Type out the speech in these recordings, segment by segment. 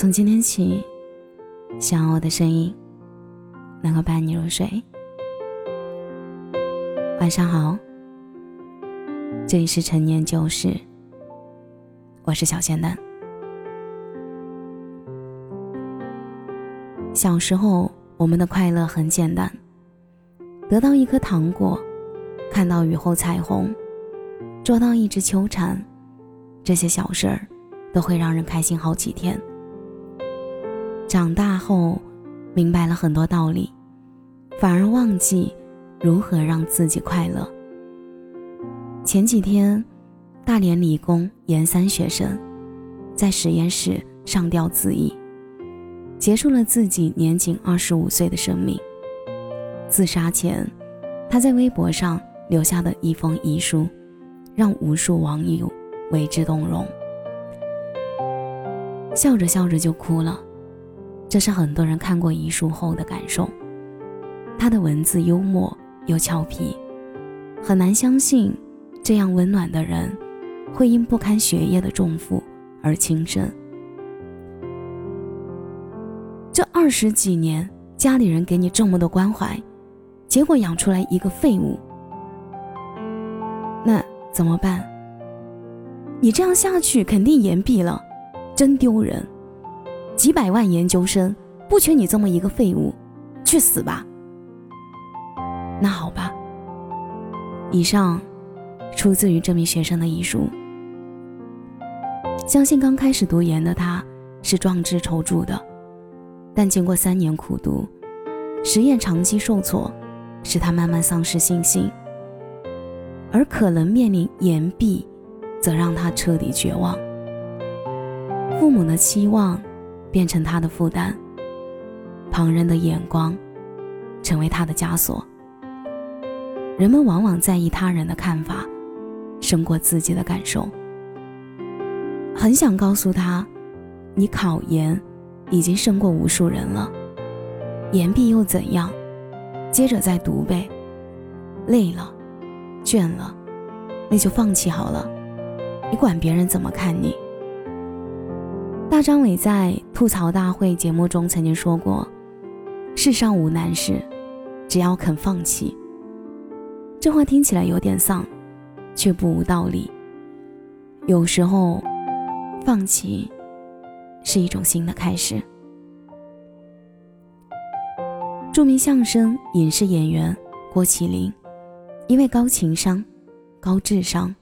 从今天起，希望我的声音能够伴你入睡。晚上好，这里是陈年旧事，我是小仙丹。小时候，我们的快乐很简单，得到一颗糖果，看到雨后彩虹，捉到一只秋蝉，这些小事儿都会让人开心好几天。长大后，明白了很多道理，反而忘记如何让自己快乐。前几天，大连理工研三学生在实验室上吊自缢，结束了自己年仅二十五岁的生命。自杀前，他在微博上留下的一封遗书，让无数网友为之动容，笑着笑着就哭了。这是很多人看过遗书后的感受。他的文字幽默又俏皮，很难相信这样温暖的人会因不堪学业的重负而轻生。这二十几年，家里人给你这么多关怀，结果养出来一个废物，那怎么办？你这样下去肯定言毕了，真丢人。几百万研究生不缺你这么一个废物，去死吧！那好吧。以上出自于这名学生的遗书。相信刚开始读研的他是壮志踌躇的，但经过三年苦读，实验长期受挫，使他慢慢丧失信心，而可能面临研毕，则让他彻底绝望。父母的期望。变成他的负担，旁人的眼光成为他的枷锁。人们往往在意他人的看法，胜过自己的感受。很想告诉他，你考研已经胜过无数人了，研毕又怎样？接着再读呗。累了，倦了，那就放弃好了。你管别人怎么看你？张伟在吐槽大会节目中曾经说过：“世上无难事，只要肯放弃。”这话听起来有点丧，却不无道理。有时候，放弃是一种新的开始。著名相声、影视演员郭麒麟，因为高情商、高智商、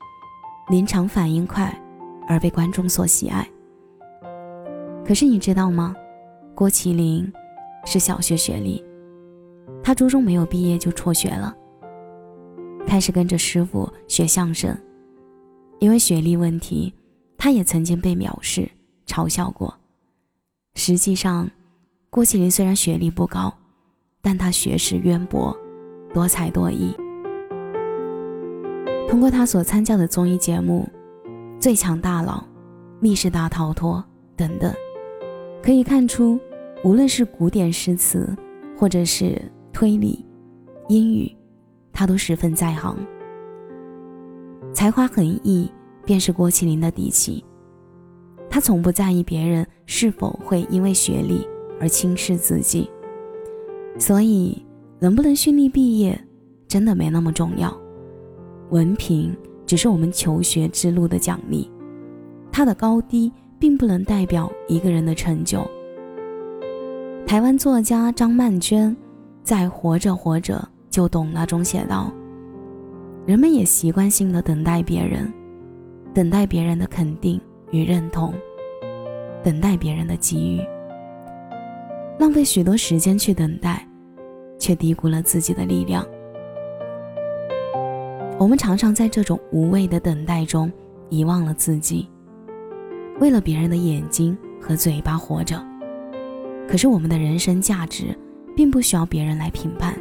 临场反应快，而被观众所喜爱。可是你知道吗？郭麒麟是小学学历，他初中没有毕业就辍学了，开始跟着师傅学相声。因为学历问题，他也曾经被藐视、嘲笑过。实际上，郭麒麟虽然学历不高，但他学识渊博，多才多艺。通过他所参加的综艺节目《最强大脑》《密室大逃脱》等等。可以看出，无论是古典诗词，或者是推理、英语，他都十分在行。才华横溢便是郭麒麟的底气。他从不在意别人是否会因为学历而轻视自己，所以能不能顺利毕业，真的没那么重要。文凭只是我们求学之路的奖励，它的高低。并不能代表一个人的成就。台湾作家张曼娟在《活着活着就懂了》中写道：“人们也习惯性的等待别人，等待别人的肯定与认同，等待别人的给予，浪费许多时间去等待，却低估了自己的力量。我们常常在这种无谓的等待中遗忘了自己。”为了别人的眼睛和嘴巴活着，可是我们的人生价值并不需要别人来评判。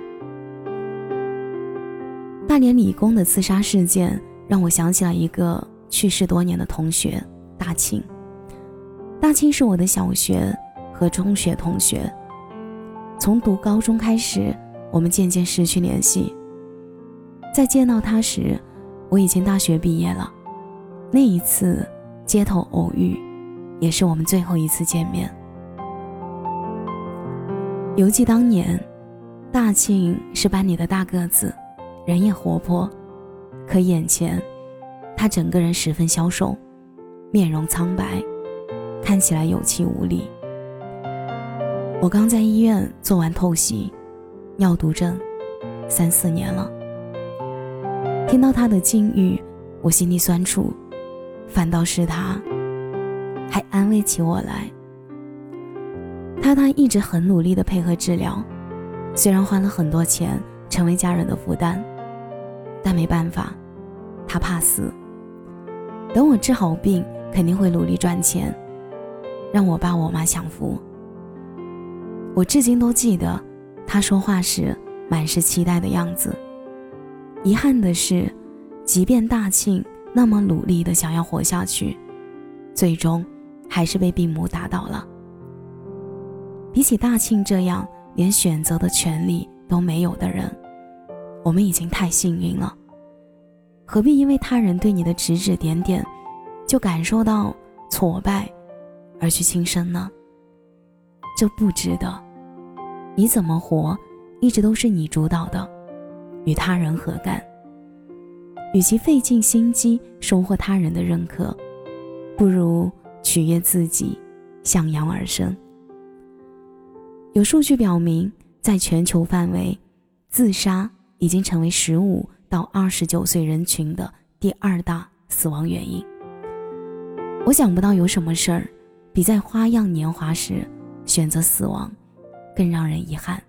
大连理工的自杀事件让我想起了一个去世多年的同学大庆。大庆是我的小学和中学同学，从读高中开始，我们渐渐失去联系。在见到他时，我已经大学毕业了。那一次。街头偶遇，也是我们最后一次见面。犹记当年，大庆是班里的大个子，人也活泼，可眼前，他整个人十分消瘦，面容苍白，看起来有气无力。我刚在医院做完透析，尿毒症，三四年了。听到他的境遇，我心里酸楚，反倒是他，还安慰起我来。他他一直很努力的配合治疗，虽然花了很多钱，成为家人的负担，但没办法，他怕死。等我治好病，肯定会努力赚钱，让我爸我妈享福。我至今都记得他说话时满是期待的样子。遗憾的是，即便大庆那么努力的想要活下去，最终还是被病魔打倒了。比起大庆这样连选择的权利都没有的人，我们已经太幸运了。何必因为他人对你的指指点点，就感受到挫败，而去轻生呢？这不值得。你怎么活，一直都是你主导的，与他人何干？与其费尽心机收获他人的认可，不如取悦自己，向阳而生。有数据表明，在全球范围，自杀已经成为十五到二十九岁人群的第二大死亡原因。我想不到有什么事儿，比在花样年华时选择死亡。更让人遗憾。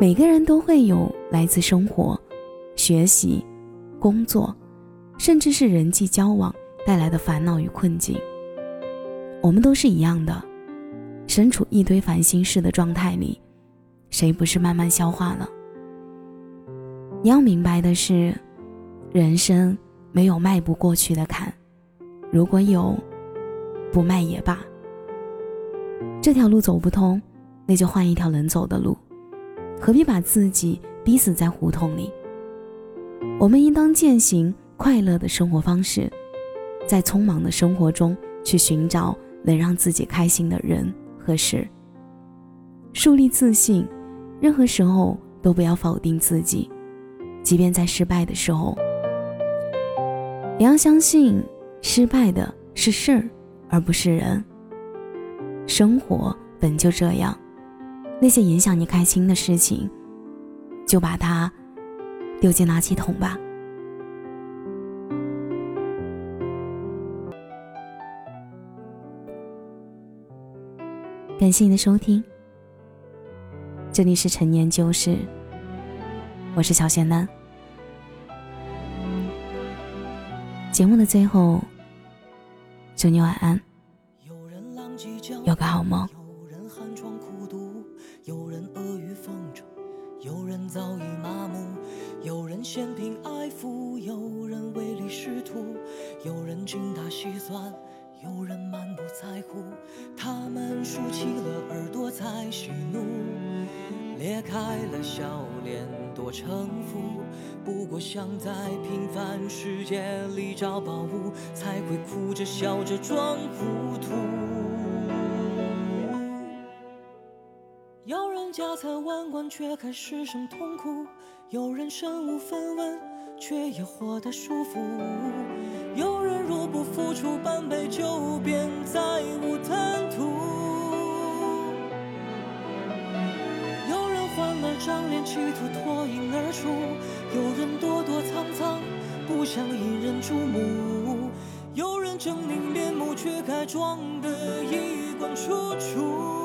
每个人都会有来自生活、学习、工作，甚至是人际交往带来的烦恼与困境。我们都是一样的，身处一堆烦心事的状态里，谁不是慢慢消化了？你要明白的是，人生没有迈不过去的坎，如果有，不迈也罢。这条路走不通。那就换一条能走的路，何必把自己逼死在胡同里？我们应当践行快乐的生活方式，在匆忙的生活中去寻找能让自己开心的人和事。树立自信，任何时候都不要否定自己，即便在失败的时候，也要相信失败的是事儿，而不是人。生活本就这样。那些影响你开心的事情，就把它丢进垃圾桶吧。感谢你的收听，这里是陈年旧事，我是小仙丹。节目的最后，祝你晚安，有个好梦。有人寒窗苦读，有人阿谀奉承，有人早已嫌贫爱富，有人唯利是图，有人精打细算，有人满不在乎。他们竖起了耳朵在喜怒，裂开了笑脸多城府。不过想在平凡世界里找宝物，才会哭着笑着装糊涂。家财万贯却还失声痛哭，有人身无分文却也活得舒服，有人若不付出半杯酒便再无贪图，有人换了张脸企图脱颖而出，有人躲躲藏藏不想引人注目，有人狰狞面目却该装得衣冠楚楚。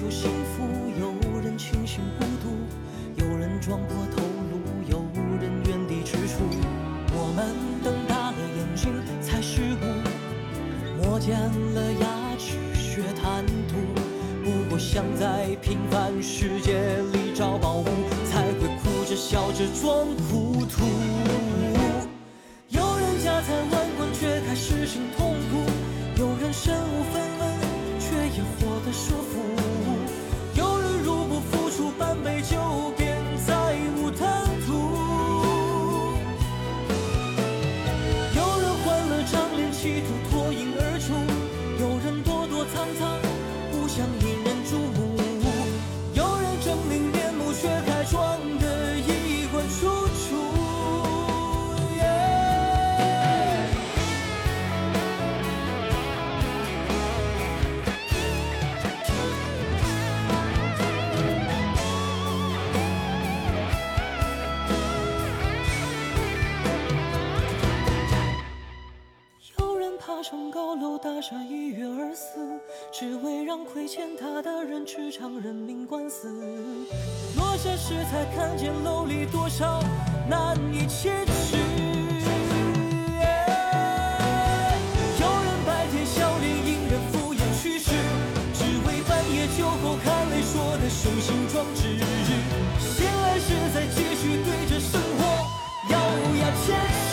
就幸福，有人清醒孤独，有人撞破头颅，有人原地踟蹰。我们瞪大了眼睛才失误，磨尖了牙齿学贪图。不过想在平凡世界里找宝物，才会哭着笑着装糊涂。有人家财万贯却还失声痛哭，有人身无分。想上高楼大厦一跃而死，只为让亏欠他的人吃场人命官司。落下时才看见楼里多少难以启齿。有人白天笑脸迎人敷衍去世，只为半夜酒后看泪说的雄心壮志。醒来时再继续对着生活咬牙切齿，